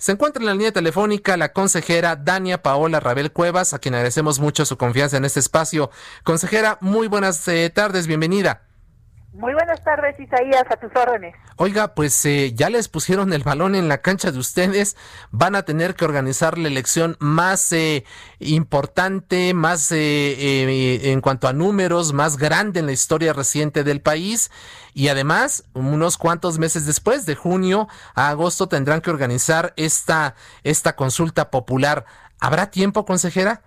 Se encuentra en la línea telefónica la consejera Dania Paola Rabel Cuevas, a quien agradecemos mucho su confianza en este espacio. Consejera, muy buenas eh, tardes, bienvenida. Muy buenas tardes, Isaías, a tus órdenes. Oiga, pues eh, ya les pusieron el balón en la cancha de ustedes, van a tener que organizar la elección más eh, importante, más eh, en cuanto a números, más grande en la historia reciente del país y además, unos cuantos meses después, de junio a agosto, tendrán que organizar esta, esta consulta popular. ¿Habrá tiempo, consejera?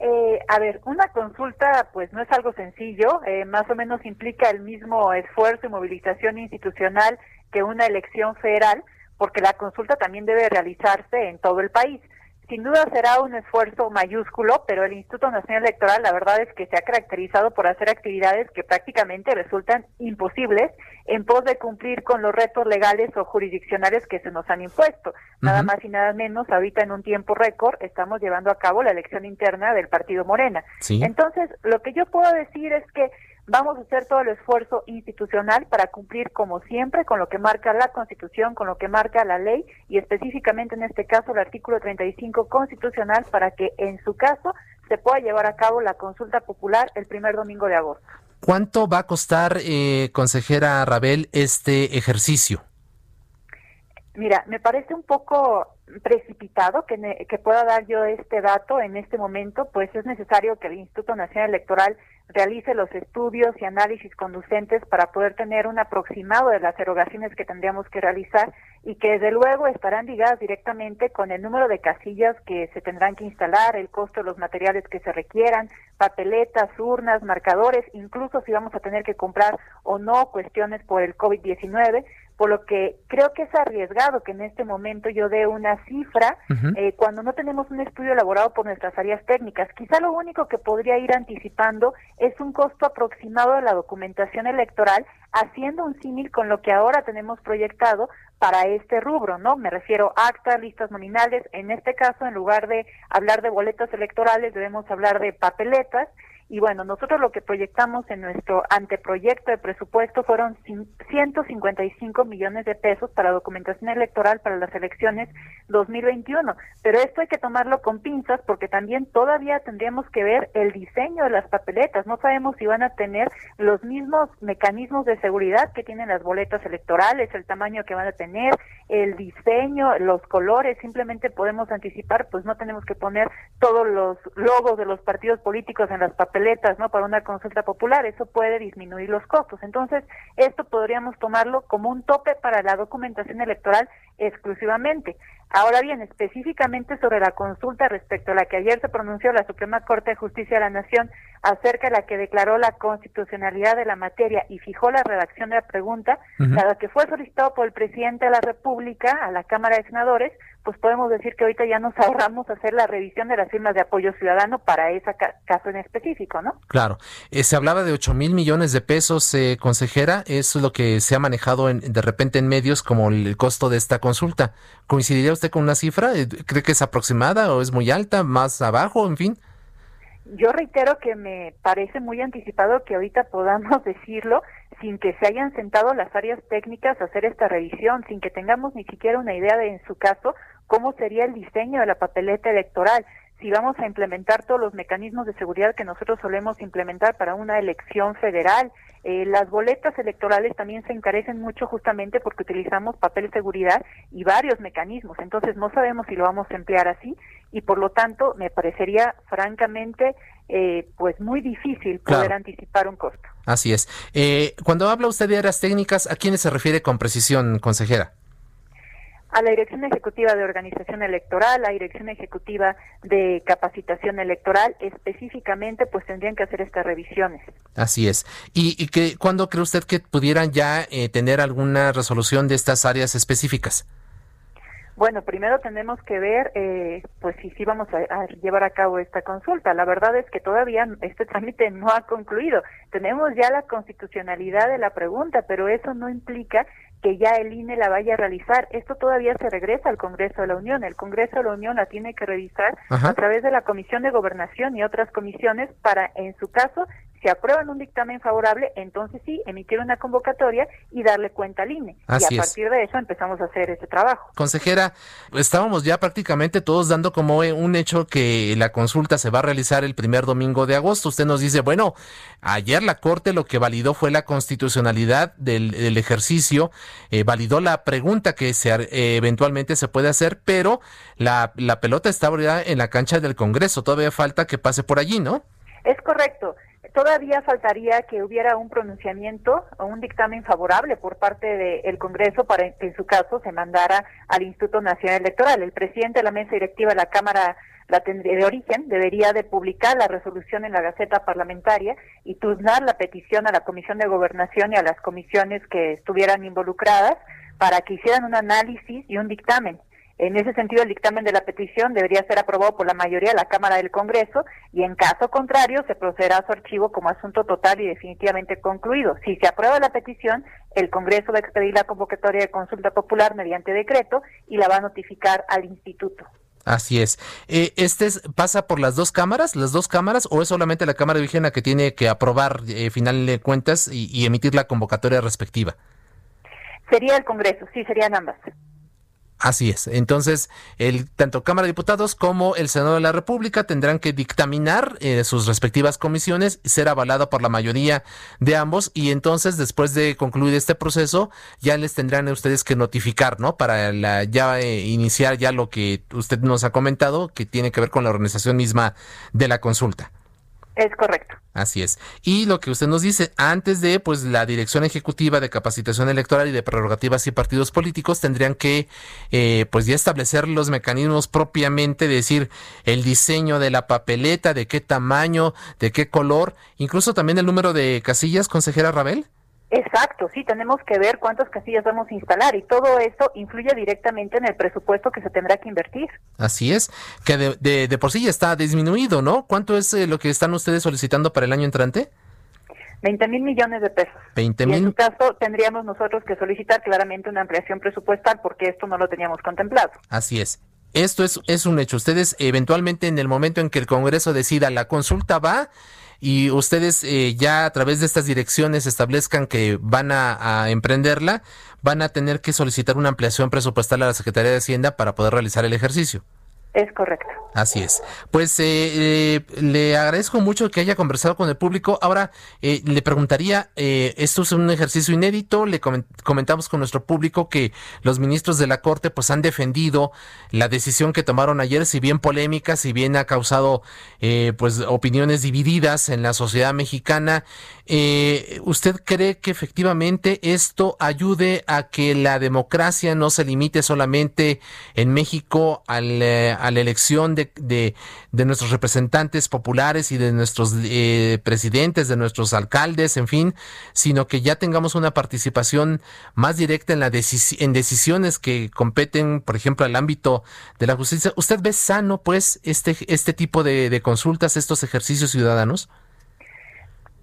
Eh, a ver, una consulta pues no es algo sencillo, eh, más o menos implica el mismo esfuerzo y movilización institucional que una elección federal, porque la consulta también debe realizarse en todo el país. Sin duda será un esfuerzo mayúsculo, pero el Instituto Nacional Electoral la verdad es que se ha caracterizado por hacer actividades que prácticamente resultan imposibles en pos de cumplir con los retos legales o jurisdiccionales que se nos han impuesto. Nada más y nada menos, ahorita en un tiempo récord estamos llevando a cabo la elección interna del Partido Morena. Entonces, lo que yo puedo decir es que Vamos a hacer todo el esfuerzo institucional para cumplir, como siempre, con lo que marca la Constitución, con lo que marca la ley y específicamente en este caso el artículo 35 constitucional para que en su caso se pueda llevar a cabo la consulta popular el primer domingo de agosto. ¿Cuánto va a costar, eh, consejera Rabel, este ejercicio? Mira, me parece un poco precipitado que, que pueda dar yo este dato en este momento, pues es necesario que el Instituto Nacional Electoral realice los estudios y análisis conducentes para poder tener un aproximado de las erogaciones que tendríamos que realizar y que desde luego estarán ligadas directamente con el número de casillas que se tendrán que instalar, el costo de los materiales que se requieran, papeletas, urnas, marcadores, incluso si vamos a tener que comprar o no cuestiones por el COVID-19, por lo que creo que es arriesgado que en este momento yo dé una cifra eh, cuando no tenemos un estudio elaborado por nuestras áreas técnicas. Quizá lo único que podría ir anticipando es un costo aproximado de la documentación electoral, haciendo un símil con lo que ahora tenemos proyectado para este rubro, ¿no? Me refiero a actas, listas nominales. En este caso, en lugar de hablar de boletas electorales, debemos hablar de papeletas y bueno, nosotros lo que proyectamos en nuestro anteproyecto de presupuesto fueron 155 millones de pesos para documentación electoral para las elecciones 2021. Pero esto hay que tomarlo con pinzas porque también todavía tendríamos que ver el diseño de las papeletas. No sabemos si van a tener los mismos mecanismos de seguridad que tienen las boletas electorales, el tamaño que van a tener, el diseño, los colores. Simplemente podemos anticipar, pues no tenemos que poner todos los logos de los partidos políticos en las papeletas ¿no? Para una consulta popular, eso puede disminuir los costos. Entonces, esto podríamos tomarlo como un tope para la documentación electoral exclusivamente. Ahora bien, específicamente sobre la consulta respecto a la que ayer se pronunció la Suprema Corte de Justicia de la Nación acerca de la que declaró la constitucionalidad de la materia y fijó la redacción de la pregunta, dado que fue solicitado por el presidente de la República a la Cámara de Senadores, pues podemos decir que ahorita ya nos ahorramos hacer la revisión de las firmas de apoyo ciudadano para ese caso en específico, ¿no? Claro. Eh, se hablaba de 8 mil millones de pesos, eh, consejera. Eso es lo que se ha manejado en, de repente en medios como el costo de esta consulta. ¿Coincidiría usted con una cifra? Eh, ¿Cree que es aproximada o es muy alta, más abajo, en fin? Yo reitero que me parece muy anticipado que ahorita podamos decirlo sin que se hayan sentado las áreas técnicas a hacer esta revisión, sin que tengamos ni siquiera una idea de, en su caso, cómo sería el diseño de la papeleta electoral, si vamos a implementar todos los mecanismos de seguridad que nosotros solemos implementar para una elección federal. Eh, las boletas electorales también se encarecen mucho justamente porque utilizamos papel de seguridad y varios mecanismos. Entonces no sabemos si lo vamos a emplear así y por lo tanto me parecería francamente eh, pues muy difícil poder anticipar un costo. Así es. Eh, cuando habla usted de áreas técnicas, ¿a quiénes se refiere con precisión, consejera? A la Dirección Ejecutiva de Organización Electoral, a la Dirección Ejecutiva de Capacitación Electoral, específicamente, pues tendrían que hacer estas revisiones. Así es. ¿Y, y que, cuándo cree usted que pudieran ya eh, tener alguna resolución de estas áreas específicas? Bueno, primero tenemos que ver, eh, pues si sí vamos a, llevar a cabo esta consulta. La verdad es que todavía este trámite no ha concluido. Tenemos ya la constitucionalidad de la pregunta, pero eso no implica que ya el INE la vaya a realizar. Esto todavía se regresa al Congreso de la Unión. El Congreso de la Unión la tiene que revisar a través de la Comisión de Gobernación y otras comisiones para, en su caso, si aprueban un dictamen favorable, entonces sí, emitir una convocatoria y darle cuenta al INE. y a partir de eso empezamos a hacer ese trabajo. Consejera, estábamos ya prácticamente todos dando como un hecho que la consulta se va a realizar el primer domingo de agosto. Usted nos dice, bueno, ayer la Corte lo que validó fue la constitucionalidad del, ejercicio, eh, validó la pregunta que se, eh, eventualmente se puede hacer, pero la, la pelota está en la cancha del Congreso. Todavía falta que pase por allí, ¿no? Es correcto. Todavía faltaría que hubiera un pronunciamiento o un dictamen favorable por parte del Congreso para que en su caso se mandara al Instituto Nacional Electoral. El presidente de la mesa directiva de la Cámara la de origen, debería de publicar la resolución en la Gaceta Parlamentaria y turnar la petición a la Comisión de Gobernación y a las comisiones que estuvieran involucradas para que hicieran un análisis y un dictamen. En ese sentido, el dictamen de la petición debería ser aprobado por la mayoría de la Cámara del Congreso y en caso contrario se procederá a su archivo como asunto total y definitivamente concluido. Si se aprueba la petición, el Congreso va a expedir la convocatoria de consulta popular mediante decreto y la va a notificar al instituto. Así es. Eh, ¿Este pasa por las dos cámaras, las dos cámaras, o es solamente la Cámara de Vigilancia que tiene que aprobar eh, final de cuentas y emitir la convocatoria respectiva? Sería el Congreso, sí, serían ambas. Así es. Entonces, el, tanto Cámara de Diputados como el Senado de la República tendrán que dictaminar eh, sus respectivas comisiones, ser avalado por la mayoría de ambos y entonces, después de concluir este proceso, ya les tendrán a ustedes que notificar, ¿no? Para la, ya eh, iniciar ya lo que usted nos ha comentado, que tiene que ver con la organización misma de la consulta. Es correcto. Así es. Y lo que usted nos dice, antes de, pues, la Dirección Ejecutiva de Capacitación Electoral y de Prerrogativas y Partidos Políticos tendrían que, eh, pues, ya establecer los mecanismos propiamente, decir, el diseño de la papeleta, de qué tamaño, de qué color, incluso también el número de casillas, consejera Rabel. Exacto, sí, tenemos que ver cuántas casillas vamos a instalar y todo eso influye directamente en el presupuesto que se tendrá que invertir. Así es, que de, de, por sí ya está disminuido, ¿no? ¿Cuánto es eh, lo que están ustedes solicitando para el año entrante? 20 mil millones de pesos. 20 mil. En su caso, tendríamos nosotros que solicitar claramente una ampliación presupuestal porque esto no lo teníamos contemplado. Así es. Esto es, es un hecho. Ustedes eventualmente en el momento en que el Congreso decida la consulta va y ustedes eh, ya a través de estas direcciones establezcan que van a, a, emprenderla, van a tener que solicitar una ampliación presupuestal a la Secretaría de Hacienda para poder realizar el ejercicio. Es correcto. Así es. Pues eh, eh, le agradezco mucho que haya conversado con el público. Ahora eh, le preguntaría, eh, esto es un ejercicio inédito, le comentamos con nuestro público que los ministros de la Corte pues han defendido la decisión que tomaron ayer, si bien polémica, si bien ha causado eh, pues opiniones divididas en la sociedad mexicana. ¿Usted cree que efectivamente esto ayude a que la democracia no se limite solamente en México al, a la elección de, de, de, nuestros representantes populares y de nuestros eh, presidentes, de nuestros alcaldes, en fin, sino que ya tengamos una participación más directa en, la en decisiones que competen, por ejemplo, al ámbito de la justicia? ¿Usted ve sano, pues, este, este tipo de, de consultas, estos ejercicios ciudadanos?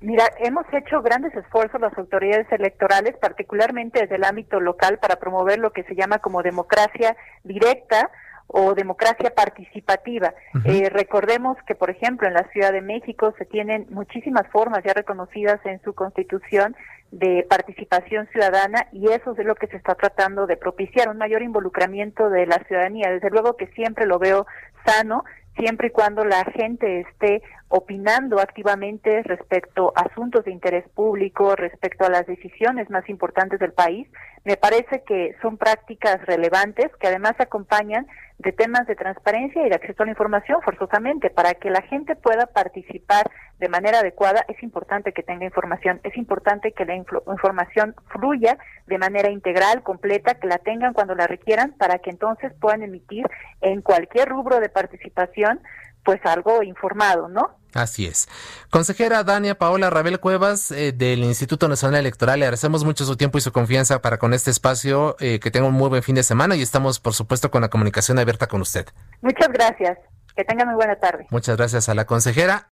Mira, hemos hecho grandes esfuerzos las autoridades electorales, particularmente desde el ámbito local, para promover lo que se llama como democracia directa o democracia participativa. Uh -huh. eh, recordemos que, por ejemplo, en la Ciudad de México se tienen muchísimas formas ya reconocidas en su constitución de participación ciudadana y eso es lo que se está tratando de propiciar, un mayor involucramiento de la ciudadanía. Desde luego que siempre lo veo sano, siempre y cuando la gente esté opinando activamente respecto a asuntos de interés público, respecto a las decisiones más importantes del país. Me parece que son prácticas relevantes que además acompañan de temas de transparencia y de acceso a la información forzosamente. Para que la gente pueda participar de manera adecuada es importante que tenga información, es importante que la información fluya de manera integral, completa, que la tengan cuando la requieran para que entonces puedan emitir en cualquier rubro de participación pues algo informado, ¿no? Así es. Consejera Dania Paola Rabel Cuevas eh, del Instituto Nacional Electoral, le agradecemos mucho su tiempo y su confianza para con este espacio. Eh, que tenga un muy buen fin de semana y estamos, por supuesto, con la comunicación abierta con usted. Muchas gracias. Que tenga muy buena tarde. Muchas gracias a la consejera.